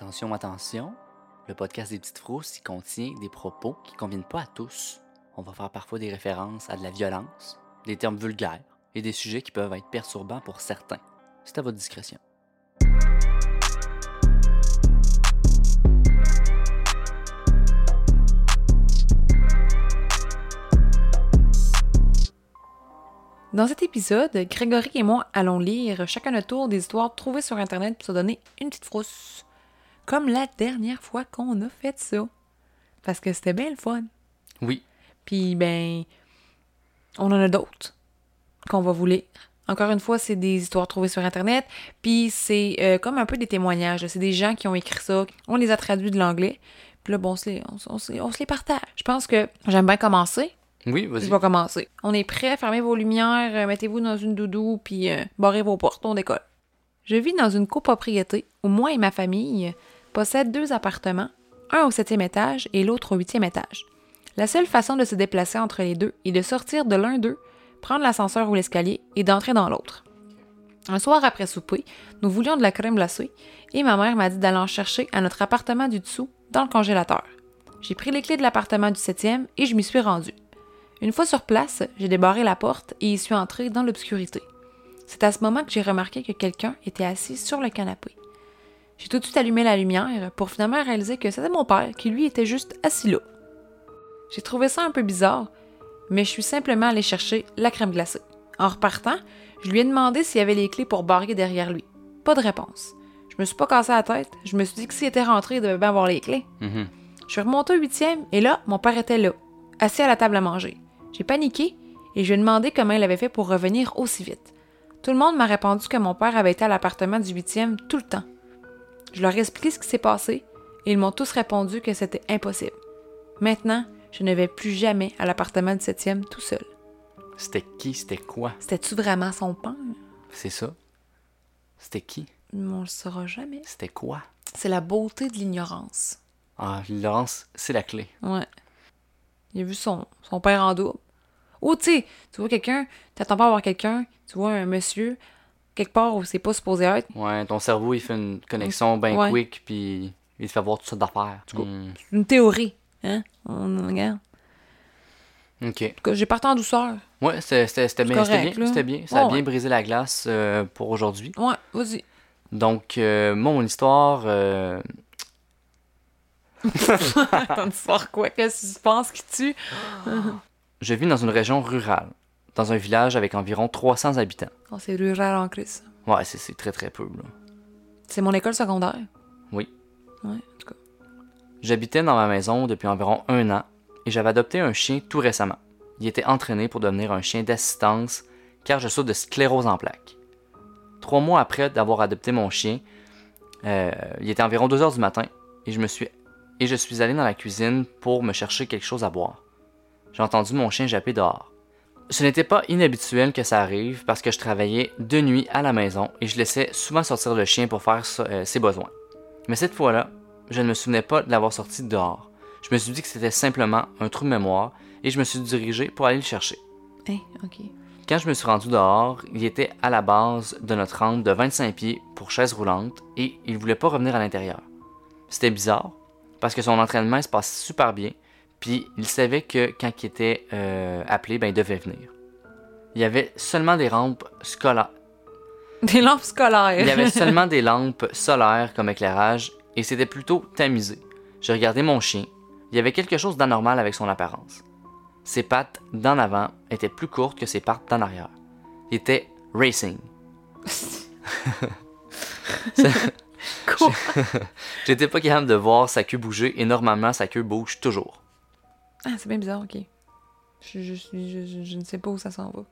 Attention, attention, le podcast des petites frousses contient des propos qui ne conviennent pas à tous. On va faire parfois des références à de la violence, des termes vulgaires et des sujets qui peuvent être perturbants pour certains. C'est à votre discrétion. Dans cet épisode, Grégory et moi allons lire chacun notre tour des histoires trouvées sur Internet pour se donner une petite frousse. Comme la dernière fois qu'on a fait ça. Parce que c'était bien le fun. Oui, Puis, ben, on en a d'autres qu'on va vous lire. Encore une fois, c'est des histoires trouvées sur Internet. Puis, c'est euh, comme un peu des témoignages. C'est des gens qui ont écrit ça. On les a traduits de l'anglais. Puis là, bon, on se les, on se- on se les- on se les partage. Je pense que j'aime bien commencer. oui, Je vas-y. vais commencer. On est prêt, fermez vos lumières, euh, mettez-vous dans une doudou, puis euh, barrez vos portes, on décolle. Je vis dans une copropriété où moi et ma famille possèdent deux appartements, un au septième étage et l'autre au huitième étage. La seule façon de se déplacer entre les deux est de sortir de l'un d'eux, prendre l'ascenseur ou l'escalier et d'entrer dans l'autre. Un soir après souper, nous voulions de la crème glacée et ma mère m'a dit d'aller en chercher à notre appartement du dessous dans le congélateur. J'ai pris les clés de l'appartement du septième et je m'y suis rendue. Une fois sur place, j'ai débarré la porte et y suis entrée dans l'obscurité. C'est à ce moment que j'ai remarqué que quelqu'un était assis sur le canapé. J'ai tout de suite allumé la lumière pour finalement réaliser que c'était mon père qui lui était juste assis là. J'ai trouvé ça un peu bizarre, mais je suis simplement allée chercher la crème glacée. En repartant, je lui ai demandé s'il y avait les clés pour barrer derrière lui. Pas de réponse. Je me suis pas cassé la tête, je me suis dit que s'il était rentré, il devait bien avoir les clés. Mhm. Je suis remontée au huitième et là, mon père était là, assis à la table à manger. J'ai paniqué et je lui ai demandé comment il avait fait pour revenir aussi vite. Tout le monde m'a répondu que mon père avait été à l'appartement du huitième tout le temps. Je leur ai expliqué ce qui s'est passé et ils m'ont tous répondu que c'était impossible. Maintenant, je ne vais plus jamais à l'appartement du septième tout seul. C'était qui, c'était quoi? C'était-tu vraiment son père? C'est ça? C'était qui? On le saura jamais. C'était quoi? C'est la beauté de l'ignorance. Ah, Laurence, c'est la clé. Ouais. Il a vu son, son père en double. Ou, tu sais, tu vois quelqu'un, t'attends pas à voir quelqu'un, tu vois un monsieur, quelque part où c'est pas supposé être. Ouais, ton cerveau, il fait une connexion bien Ouais. quick, puis il te fait voir toutes sortes d'affaires. C'est une théorie. Hein? On regarde. Ok. En tout cas, j'ai parti en douceur. Ouais, c'était bien, c'était bien. Ça a bien ouais. brisé la glace euh, pour aujourd'hui. Ouais, vas-y. Donc, euh, mon histoire, euh, Ton histoire quoi? Qu'est-ce que tu penses qui tue? je vis dans une région rurale, dans un village avec environ 300 habitants. Oh, c'est rural en crise. Ouais, c'est très très peu. C'est mon école secondaire. Oui. Ouais, en tout cas. J'habitais dans ma maison depuis environ un an et j'avais adopté un chien tout récemment. Il était entraîné pour devenir un chien d'assistance car je souffre de sclérose en plaques. Trois mois après d'avoir adopté mon chien, euh, il était environ 2 heures du matin et je me suis et je suis allé dans la cuisine pour me chercher quelque chose à boire. J'ai entendu mon chien japper dehors. Ce n'était pas inhabituel que ça arrive parce que je travaillais de nuit à la maison et je laissais souvent sortir le chien pour faire euh, ses besoins. Mais cette fois-là, je ne me souvenais pas de l'avoir sorti dehors. Je me suis dit que c'était simplement un trou de mémoire et je me suis dirigé pour aller le chercher. Ok. Quand je me suis rendu dehors, il était à la base de notre rampe de 25 pieds pour chaise roulante et il voulait pas revenir à l'intérieur. C'était bizarre parce que son entraînement se passe super bien, puis il savait que quand il était euh, appelé, ben, il devait venir. Il y avait seulement des rampes scolaires. Des lampes scolaires. Il y avait seulement des lampes solaires comme éclairage et c'était plutôt tamisé. J'ai regardé mon chien. Il y avait quelque chose d'anormal avec son apparence. Ses pattes d'en avant étaient plus courtes que ses pattes d'en arrière. Il était racing. J'étais pas capable de voir sa queue bouger et normalement sa queue bouge toujours. Ah, c'est bien bizarre, ok. Je, je, suis- je, je- je ne sais pas où ça s'en va.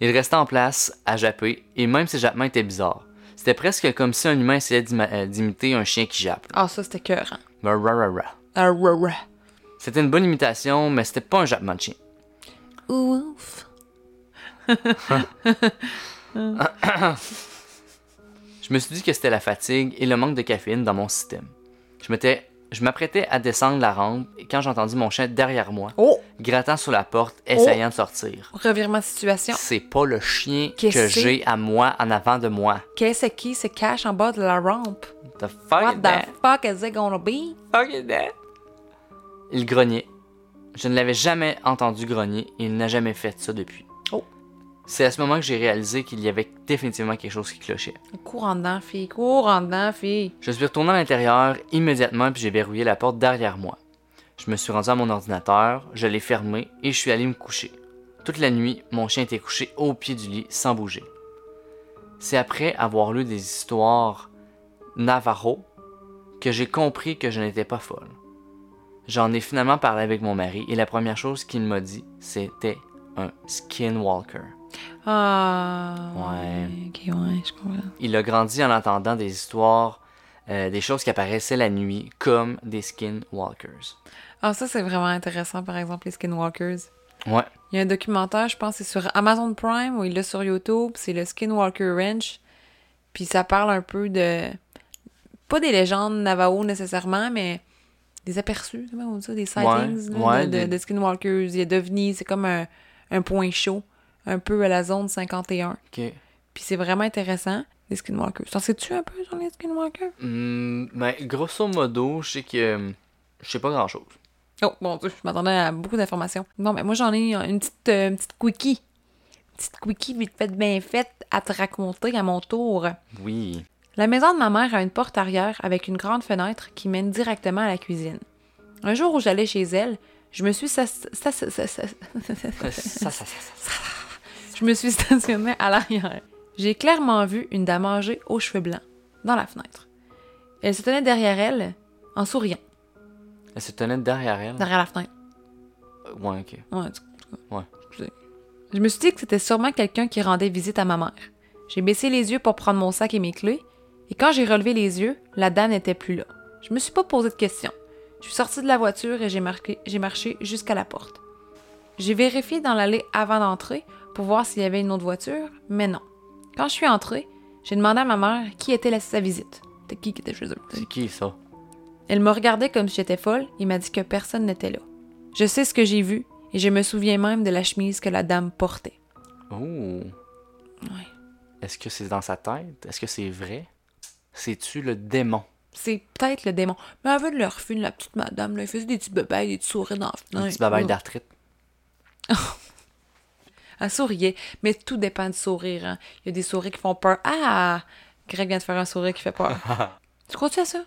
Il restait en place à japper et même ses jappements étaient bizarres. C'était presque comme si un humain essayait euh, d'imiter un chien qui jappe. Ah, ça, c'était cœur. Ra. Ah. C'était une bonne imitation, mais c'était pas un jappement de chien. Ouf. Je me suis dit que c'était la fatigue et le manque de caféine dans mon système. Je m'étais, je m'apprêtais à descendre la rampe quand j'ai entendu mon chien derrière moi, Oh! grattant sur la porte, essayant de sortir. Revirement de situation. C'est pas le chien que j'ai à moi en avant de moi. Qu'est-ce qui se cache en bas de la rampe? The fuck What is the that? fuck is it gonna be? Fuck is that? Il grognait. Je ne l'avais jamais entendu grogner et il n'a jamais fait ça depuis. C'est à ce moment que j'ai réalisé qu'il y avait définitivement quelque chose qui clochait. Cours en dedans, fille. Cours en dedans, fille. Je suis retourné à l'intérieur immédiatement puis j'ai verrouillé la porte derrière moi. Je me suis rendu à mon ordinateur, je l'ai fermé et je suis allé me coucher. Toute la nuit, mon chien était couché au pied du lit sans bouger. C'est après avoir lu des histoires Navarro que j'ai compris que je n'étais pas folle. J'en ai finalement parlé avec mon mari et la première chose qu'il m'a dit, c'était un skinwalker. Ah. Ouais. Ok, ouais, je comprends. Il a grandi en entendant des histoires, euh, des choses qui apparaissaient la nuit, comme des skinwalkers. Ah, ça, c'est vraiment intéressant, par exemple, les Skinwalkers. Ouais, Il y a un documentaire, je pense, c'est sur Amazon Prime ou il l'a sur YouTube. C'est le Skinwalker Ranch. Puis ça parle un peu de. Pas des légendes Navajo nécessairement, mais des aperçus, comment on dit ça, des sightings là, ouais, de, de- des- de Skinwalkers. Il y a d'ovnis, c'est comme un, un point chaud, un peu à la zone 51. ok. Puis c'est vraiment intéressant, les Skinwalkers. T'en sais-tu un peu sur les Skinwalkers? Hmm, ben, grosso modo, je sais que. euh, Je sais pas grand chose. Oh, bon Dieu, je m'attendais à beaucoup d'informations. Bon, ben moi, j'en ai une petite, euh, une petite quickie. Une petite quickie vite faite, bien faite à te raconter à mon tour. Oui. La maison de ma mère a une porte arrière avec une grande fenêtre qui mène directement à la cuisine. Un jour où j'allais chez elle, je me suis ça, ça, ça. Je me suis stationnée à l'arrière. J'ai clairement vu une dame âgée aux cheveux blancs dans la fenêtre. Elle se tenait derrière elle en souriant, Elle se tenait derrière elle? derrière la fenêtre. Ouais, ok. Ouais. Ouais. Je me suis dit que c'était sûrement quelqu'un qui rendait visite à ma mère. J'ai baissé les yeux pour prendre mon sac et mes clés, et quand j'ai relevé les yeux, la dame n'était plus là. Je me suis pas posé de questions. Je suis sortie de la voiture et j'ai marché jusqu'à la porte. J'ai vérifié dans l'allée avant d'entrer pour voir s'il y avait une autre voiture, mais non. Quand je suis entrée, j'ai demandé à ma mère qui était la- sa visite. C'était qui qui était chez eux? C'est qui ça? Elle me regardait comme si j'étais folle et m'a dit que personne n'était là. Je sais ce que j'ai vu et je me souviens même de la chemise que la dame portait. Oh. Ouais. Est-ce que c'est dans sa tête? Est-ce que c'est vrai? C'est-tu le démon? C'est peut-être le démon. Mais elle avait de leur fun, la petite madame. Là. Elle faisait des petits bébés, des petits sourires dans la fenêtre. petit babaille là. d'arthrite? Souriait, mais tout dépend du sourire. hein. Il y a des sourires qui font peur. Ah! Greg vient de faire un sourire qui fait peur. tu crois-tu à ça?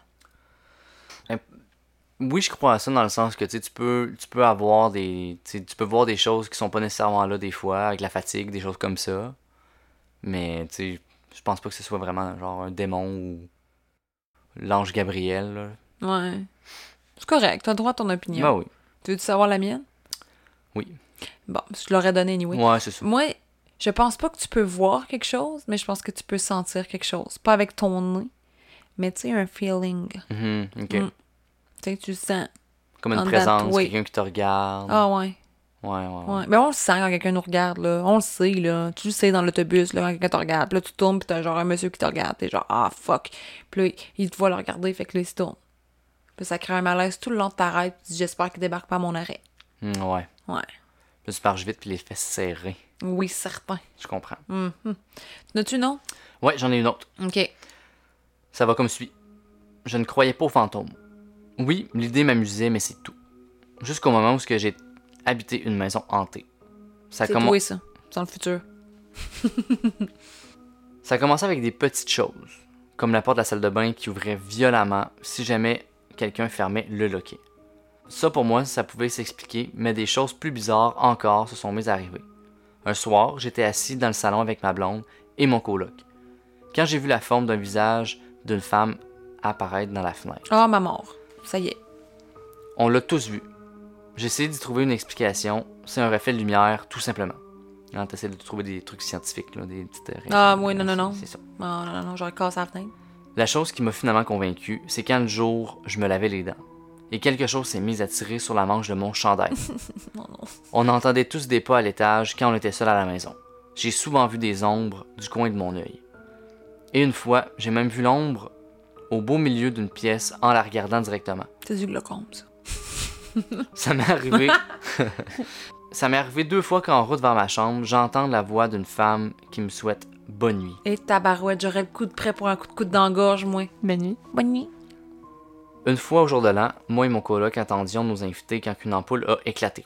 Oui, je crois à ça dans le sens que tu sais, tu peux, tu peux avoir des. tu peux voir des choses qui sont pas nécessairement là des fois, avec la fatigue, des choses comme ça. Mais tu sais, je pense pas que ce soit vraiment genre un démon ou l'ange Gabriel. Là. Ouais. C'est correct, t'as droit à ton opinion. Ben oui. Tu veux-tu savoir la mienne? Oui. Bon, je l'aurais donné anyway. Ouais, c'est ça. Moi, je pense pas que tu peux voir quelque chose, mais je pense que tu peux sentir quelque chose. Pas avec ton nez, mais tu sais, un feeling. Mhm, ok. Mm. Tu sais, tu sens. Comme une présence, quelqu'un qui te regarde. Ah ouais. Ouais, ouais, ouais. Ouais. Ben on le sent quand quelqu'un nous regarde, là. On le sait, là. Tu le sais dans l'autobus, là, quand quelqu'un te regarde. Puis là, tu tournes, puis t'as genre un monsieur qui te regarde. T'es genre, ah, fuck. Puis là, il te voit le regarder, fait que là, il se tourne. Puis ça crée un malaise tout le long de ta dis, j'espère qu'il débarque pas à mon arrêt. Mm, ouais. Ouais. Là, tu marches vite puis les fesses serrées. Oui, certain. Je comprends. Mhm. N'as-tu non? Ouais, j'en ai une autre. OK. Ça va comme suit. Je ne croyais pas aux fantômes. Oui, l'idée m'amusait, mais c'est tout. Jusqu'au moment où j'ai habité une maison hantée. Ça, toi, ça. Dans le futur. ça a commencé avec des petites choses, comme la porte de la salle de bain qui ouvrait violemment si jamais quelqu'un fermait le loquet. Ça, pour moi, ça pouvait s'expliquer, mais des choses plus bizarres encore se sont mises à arriver. Un soir, j'étais assis dans le salon avec ma blonde et mon coloc. Quand j'ai vu la forme d'un visage d'une femme apparaître dans la fenêtre. Ah, ma mort. Ça y est. On l'a tous vu. J'ai essayé d'y trouver une explication. C'est un reflet de lumière, tout simplement. Hein, T'essaies de trouver des trucs scientifiques, là, des petites raisons. Ah, oui, non, non, non. C'est ça. Oh non, non, non, j'aurais cassé la fenêtre. La chose qui m'a finalement convaincu, c'est quand le jour, je me lavais les dents. Et quelque chose s'est mis à tirer sur la manche de mon chandail. Non, non. On entendait tous des pas à l'étage quand on était seul à la maison. J'ai souvent vu des ombres du coin de mon œil. Et une fois, j'ai même vu l'ombre au beau milieu d'une pièce en la regardant directement. C'est du glaucome, ça. Ça m'est arrivé. ça m'est arrivé deux fois qu'en route vers ma chambre, j'entends la voix d'une femme qui me souhaite bonne nuit. Et tabarouette, j'aurais le coup de près pour un coup de coude dans la gorge, moi. Bonne nuit. Bonne nuit. Une fois au jour de l'an, moi et mon coloc attendions nos invités quand une ampoule a éclaté.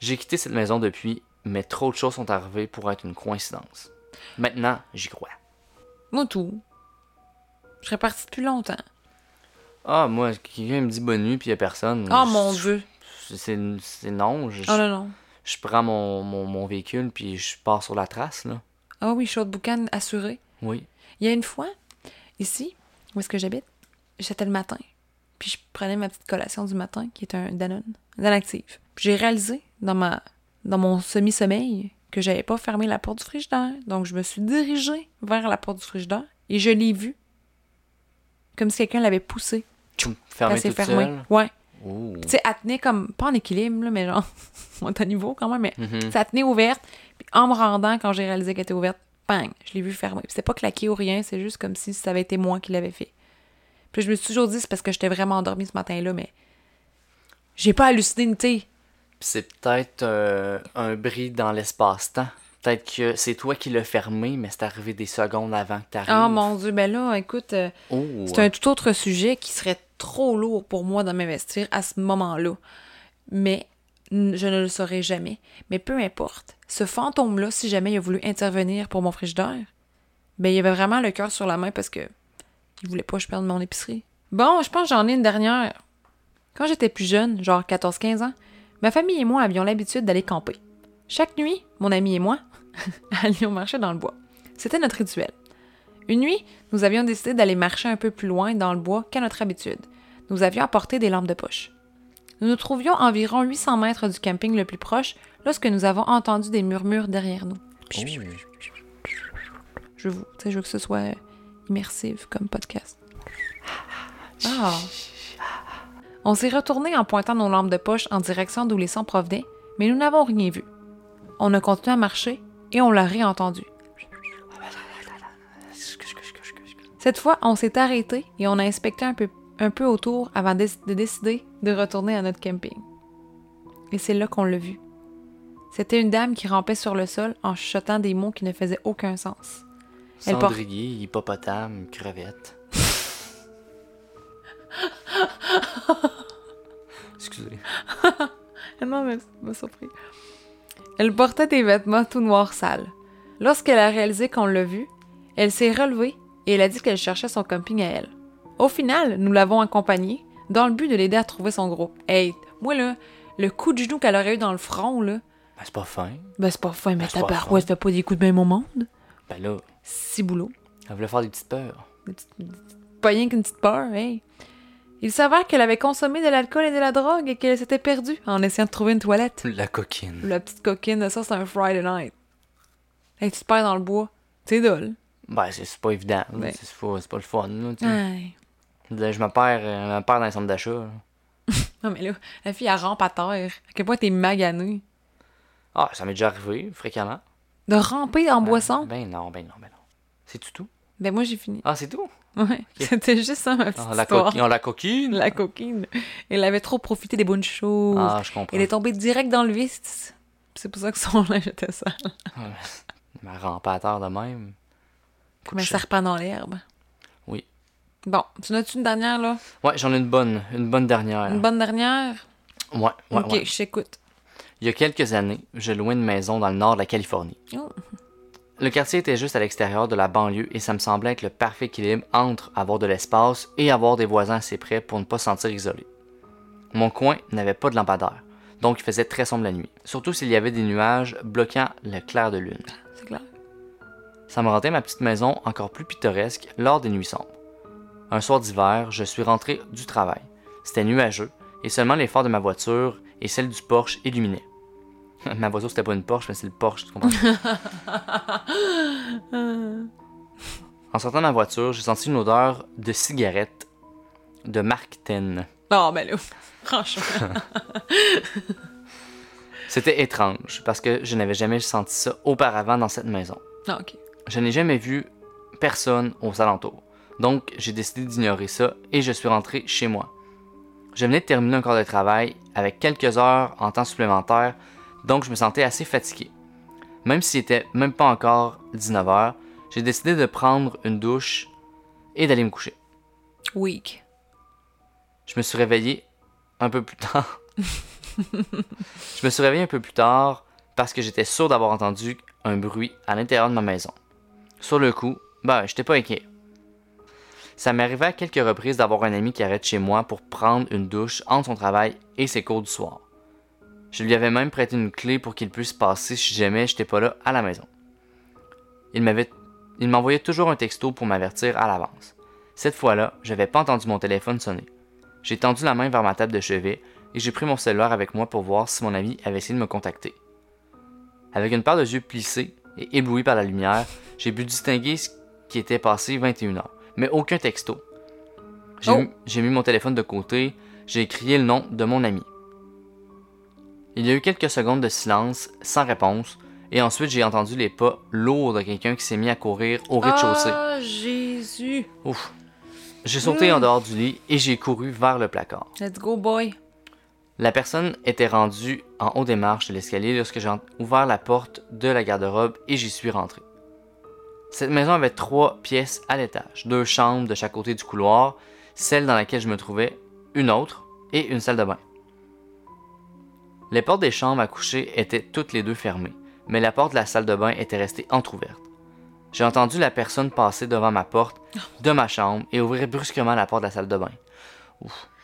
J'ai quitté cette maison depuis, mais trop de choses sont arrivées pour être une coïncidence. Maintenant, j'y crois. Moi, tout. Je serais partie depuis longtemps. Ah, moi, quelqu'un me dit bonne nuit puis y a personne. Oh mon dieu. C'est c'est non. Je, Oh non, non. je prends mon, mon, mon véhicule puis je pars sur la trace, là. Ah oui, chaud de boucan assuré. Oui. Il y a une fois, ici, où est-ce que j'habite, j'étais le matin. Puis je prenais ma petite collation du matin, qui est un Danone, Danone active. Puis j'ai réalisé dans ma dans mon semi-sommeil que j'avais pas fermé la porte du frigidaire. Donc je me suis dirigée vers la porte du frigidaire et je l'ai vue. Comme si quelqu'un l'avait poussée. Tchoum, puis fermé Elle s'est toute fermée. seule? Ouais. Tu sais, elle tenait comme, pas en équilibre, là, mais genre, on est à niveau quand même, mais Mhm. ça tenait ouverte. Puis en me rendant, quand j'ai réalisé qu'elle était ouverte, bang, je l'ai vue fermer. Puis c'était pas claqué ou rien, c'est juste comme si ça avait été moi qui l'avais fait. Puis je me suis toujours dit, c'est parce que j'étais vraiment endormie ce matin-là, mais j'ai pas halluciné, tu sais. Puis c'est peut-être euh, un bris dans l'espace-temps. Peut-être que c'est toi qui l'as fermé, mais c'est arrivé des secondes avant que t'arrives. Oh mon dieu, ben là, écoute, euh, Oh. c'est un tout autre sujet qui serait trop lourd pour moi de m'investir à ce moment-là. Mais je ne le saurais jamais. Mais peu importe, ce fantôme-là, si jamais il a voulu intervenir pour mon frigidaire, ben il avait vraiment le cœur sur la main parce que il voulait pas que je perde mon épicerie. Bon, je pense que j'en ai une dernière. Quand j'étais plus jeune, genre 14-15 ans, ma famille et moi avions l'habitude d'aller camper. Chaque nuit, mon ami et moi allions marcher dans le bois. C'était notre rituel. Une nuit, nous avions décidé d'aller marcher un peu plus loin dans le bois qu'à notre habitude. Nous avions apporté des lampes de poche. Nous nous trouvions environ 800 mètres du camping le plus proche lorsque nous avons entendu des murmures derrière nous. Je, vous, je veux que ce soit immersif comme podcast. Ah. On s'est retourné en pointant nos lampes de poche en direction d'où les sons provenaient, mais nous n'avons rien vu. On a continué à marcher et on l'a réentendu. Cette fois, on s'est arrêté et on a inspecté un peu, un peu autour avant de, de décider de retourner à notre camping. Et c'est là qu'on l'a vu. C'était une dame qui rampait sur le sol en chuchotant des mots qui ne faisaient aucun sens. Elle porte- Cendrier, hippopotame, crevette. Excusez. Non, mais ça m'a surpris. Elle portait des vêtements tout noirs sales. Lorsqu'elle a réalisé qu'on l'a vue, elle s'est relevée et elle a dit qu'elle cherchait son camping à elle. Au final, nous l'avons accompagnée dans le but de l'aider à trouver son groupe. Hey, moi là, le coup de genou qu'elle aurait eu dans le front, là, Ben, c'est pas fin. ben c'est pas fin, mais Ben, ta barouette fait pas des coups de même au monde. Ben là, Si boulot. elle voulait faire des petites peurs. Pas rien qu'une petite peur, hey. Il s'avère qu'elle avait consommé de l'alcool et de la drogue et qu'elle s'était perdue en essayant de trouver une toilette. La coquine. La petite coquine, ça, c'est un Friday night. Hey, tu te perds dans le bois. C'est dole. Ben, c'est pas évident. Ben. C'est pas, le fun. Là. Là, Je me perds, euh, me perds dans les centres d'achat. Non, mais là, la fille, elle rampe à terre. À quel point t'es magané? Ah, ça m'est déjà arrivé, fréquemment. De ramper en boisson? Ben non, ben non, ben non. C'est tout? Ben, moi, j'ai fini. Ah, c'est tout? Ouais. C'était juste ça, ma petite Ah, la, histoire. oh, la coquine? La coquine. Elle avait trop profité des bonnes choses. Ah, je comprends. Elle est tombée direct dans le vice. C'est pour ça que son linge était sale. M'a terre de même. Comme un serpent dans l'herbe. Oui. Bon, tu n'as-tu une dernière, là? Ouais, j'en ai une bonne, une bonne dernière. Une bonne dernière? Ouais, ouais, ok, ouais. je t'écoute. Il y a quelques années, je louais une maison dans le nord de la Californie. Oh. Le quartier était juste à l'extérieur de la banlieue et ça me semblait être le parfait équilibre entre avoir de l'espace et avoir des voisins assez près pour ne pas se sentir isolé. Mon coin n'avait pas de lampadaire, donc il faisait très sombre la nuit, surtout s'il y avait des nuages bloquant le clair de lune. C'est clair. Ça me rendait ma petite maison encore plus pittoresque lors des nuits sombres. Un soir d'hiver, je suis rentré du travail. C'était nuageux et seulement les phares de ma voiture et celle du Porsche illuminaient. ma voiture, c'était pas une Porsche, mais c'est le Porsche, tu comprends? en sortant de ma voiture, j'ai senti une odeur de cigarette de marque Ten. Non, mais là, franchement. C'était étrange parce que je n'avais jamais senti ça auparavant dans cette maison. Ah, ok. Je n'ai jamais vu personne aux alentours. Donc, j'ai décidé d'ignorer ça et je suis rentré chez moi. Je venais de terminer un corps de travail avec quelques heures en temps supplémentaire, donc je me sentais assez fatigué. Même s'il était même pas encore 19h, j'ai décidé de prendre une douche et d'aller me coucher. Weak. Je me suis réveillé un peu plus tard. je me suis réveillé un peu plus tard parce que j'étais sûr d'avoir entendu un bruit à l'intérieur de ma maison. Sur le coup, ben, j'étais pas inquiet. Ça m'arrivait à quelques reprises d'avoir un ami qui arrête chez moi pour prendre une douche entre son travail et ses cours du soir. Je lui avais même prêté une clé pour qu'il puisse passer si jamais j'étais pas là à la maison. Il m'avait il m'envoyait toujours un texto pour m'avertir à l'avance. Cette fois-là, j'avais pas entendu mon téléphone sonner. J'ai tendu la main vers ma table de chevet et j'ai pris mon cellulaire avec moi pour voir si mon ami avait essayé de me contacter. Avec une paire de yeux plissés et ébloui par la lumière, j'ai pu distinguer ce qui était passé 21 heures, mais aucun texto. J'ai Oh. mis- j'ai mis mon téléphone de côté, j'ai crié le nom de mon ami. Il y a eu quelques secondes de silence, sans réponse, et ensuite j'ai entendu les pas lourds de quelqu'un qui s'est mis à courir au rez-de-chaussée. Ah, Jésus. Ouf. J'ai sauté en dehors du lit et j'ai couru vers le placard. Let's go, boy. La personne était rendue en haut des marches de l'escalier lorsque j'ai ouvert la porte de la garde-robe et j'y suis rentré. Cette maison avait trois pièces à l'étage, deux chambres de chaque côté du couloir, celle dans laquelle je me trouvais, une autre et une salle de bain. Les portes des chambres à coucher étaient toutes les deux fermées, mais la porte de la salle de bain était restée entr'ouverte. J'ai entendu la personne passer devant ma porte de ma chambre et ouvrir brusquement la porte de la salle de bain.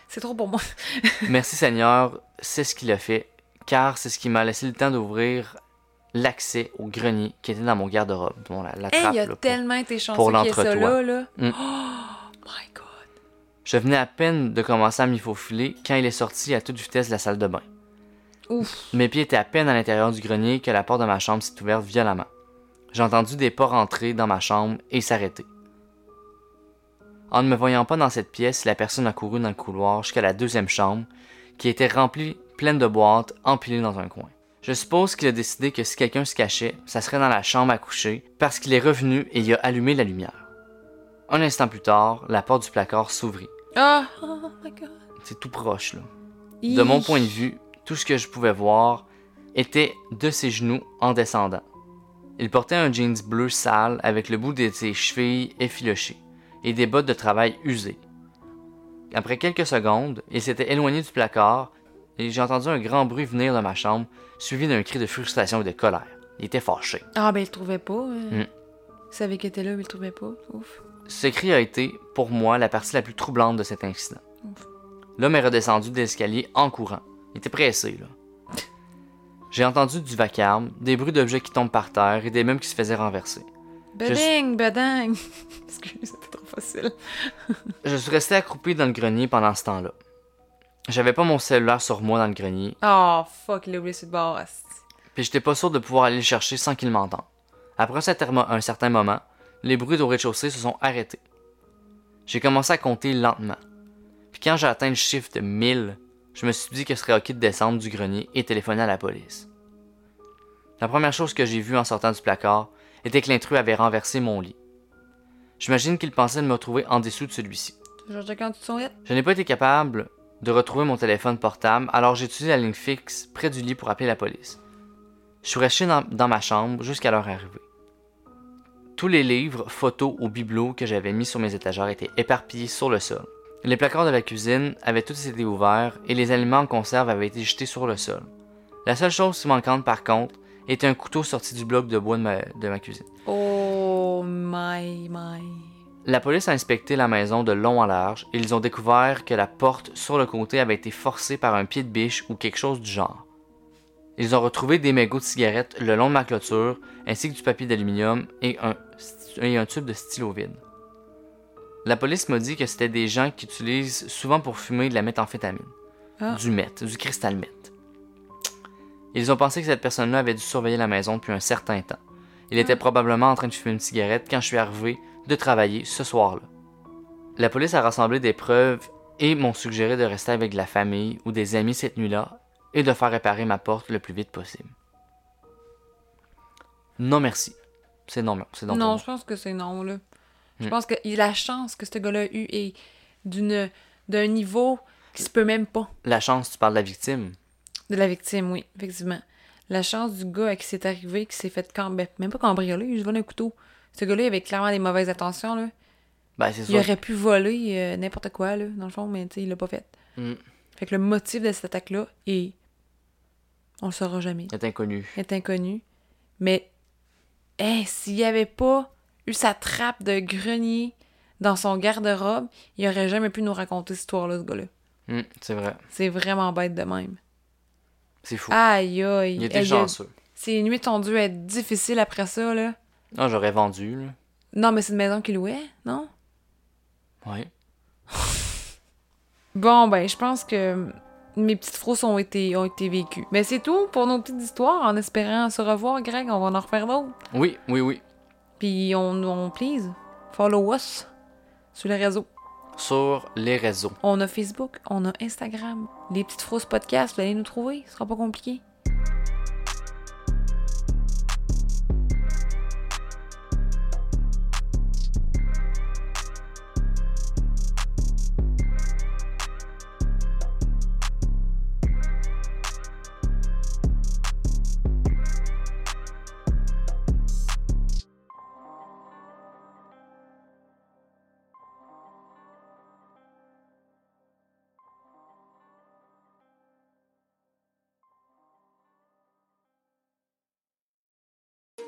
C'est trop pour moi. Merci Seigneur, c'est ce qu'il a fait, car c'est ce qui m'a laissé le temps d'ouvrir l'accès au grenier qui était dans mon garde-robe, bon, la, la Hey, trappe. il a là, pour- tellement été chanceux pour qu'il y ait ça l'entretoit. là, là. Mm. Oh my god. Je venais à peine de commencer à m'y faufiler quand il est sorti à toute vitesse de la salle de bain. Ouf. Mes pieds étaient à peine à l'intérieur du grenier que la porte de ma chambre s'est ouverte violemment. J'ai entendu des pas rentrer dans ma chambre et s'arrêter. En ne me voyant pas dans cette pièce, la personne a couru dans le couloir jusqu'à la deuxième chambre, qui était remplie pleine de boîtes empilées dans un coin. Je suppose qu'il a décidé que si quelqu'un se cachait, ça serait dans la chambre à coucher, parce qu'il est revenu et il a allumé la lumière. Un instant plus tard, la porte du placard s'ouvrit. Ah, oh my god. C'est tout proche, là. De mon point de vue, tout ce que je pouvais voir était de ses genoux en descendant. Il portait un jeans bleu sale avec le bout de ses chevilles effiloché et des bottes de travail usées. Après quelques secondes, il s'était éloigné du placard et j'ai entendu un grand bruit venir de ma chambre, suivi d'un cri de frustration et de colère. Il était fâché. Ah, ben il le trouvait pas. euh. Mm. Il savait qu'il était là, mais il le trouvait pas. Ouf. Ce cri a été, pour moi, la partie la plus troublante de cet incident. L'homme est redescendu de l'escalier en courant. Il était pressé, là. J'ai entendu du vacarme, des bruits d'objets qui tombent par terre et des meubles qui se faisaient renverser. Beding, beding. Excuse, c'était trop facile. Je suis resté accroupi dans le grenier pendant ce temps-là. J'avais pas mon cellulaire sur moi dans le grenier, Oh, fuck, il a oublié sur le bord. puis j'étais pas sûr de pouvoir aller le chercher sans qu'il m'entende. Après un certain, mo- un certain moment, les bruits au rez-de-chaussée se sont arrêtés. J'ai commencé à compter lentement. Puis quand j'ai atteint le chiffre de 1000, je me suis dit que ce serait ok de descendre du grenier et téléphoner à la police. La première chose que j'ai vue en sortant du placard était que l'intrus avait renversé mon lit. J'imagine qu'il pensait de me retrouver en dessous de celui-ci. Je n'ai pas été capable de retrouver mon téléphone portable, alors j'ai utilisé la ligne fixe près du lit pour appeler la police. Je suis resté dans, dans ma chambre jusqu'à leur arrivée. Tous les livres, photos ou bibelots que j'avais mis sur mes étagères étaient éparpillés sur le sol. Les placards de la cuisine avaient tous été ouverts et les aliments en conserve avaient été jetés sur le sol. La seule chose qui manquante par contre était un couteau sorti du bloc de bois de ma, de ma cuisine. Oh my, my. La police a inspecté la maison de long en large et ils ont découvert que la porte sur le côté avait été forcée par un pied de biche ou quelque chose du genre. Ils ont retrouvé des mégots de cigarettes le long de ma clôture, ainsi que du papier d'aluminium et un, et un tube de stylo vide. La police m'a dit que c'était des gens qui utilisent souvent pour fumer de la méthamphétamine, Ah. du meth, du cristal meth. Ils ont pensé que cette personne-là avait dû surveiller la maison depuis un certain temps. Il était probablement en train de fumer une cigarette quand je suis arrivé de travailler ce soir-là. La police a rassemblé des preuves et m'ont suggéré de rester avec de la famille ou des amis cette nuit-là et de faire réparer ma porte le plus vite possible. Non merci. C'est non, c'est non. non, je pense que c'est non, là. Je Hmm. pense que la chance que ce gars-là a eu est d'une d'un niveau qui se peut même pas. La chance, tu parles de la victime. De la victime, oui, effectivement. la chance du gars à qui c'est arrivé, qui s'est fait cam... ben, même pas cambrioler, il se volait un couteau. Ce gars-là, il avait clairement des mauvaises intentions, là. Ben, c'est Il aurait pu voler euh, n'importe quoi, là, dans le fond, mais tu sais, il l'a pas fait. Mm. Fait que le motif de cette attaque-là est. On le saura jamais. Est inconnu. est inconnu. Mais, hey, s'il n'y avait pas eu sa trappe de grenier dans son garde-robe, il aurait jamais pu nous raconter cette histoire-là, ce gars-là. Mm, c'est vrai. C'est vraiment bête de même. C'est fou. Aïe, aïe. il était Hey, chanceux. Ses nuits ont dû être difficiles après ça, là. Ah, j'aurais vendu, là. Non, mais c'est une maison qu'il louait, non? Ouais. Bon, ben, je pense que mes petites frousses ont été, ont été vécues. Mais c'est tout pour nos petites histoires. En espérant se revoir, Greg, on va en refaire d'autres. Oui, oui, oui. Puis on, on please, follow us sur les réseaux. Sur les réseaux. On a Facebook, on a Instagram. Les petites frousses podcast, vous allez nous trouver, ce sera pas compliqué.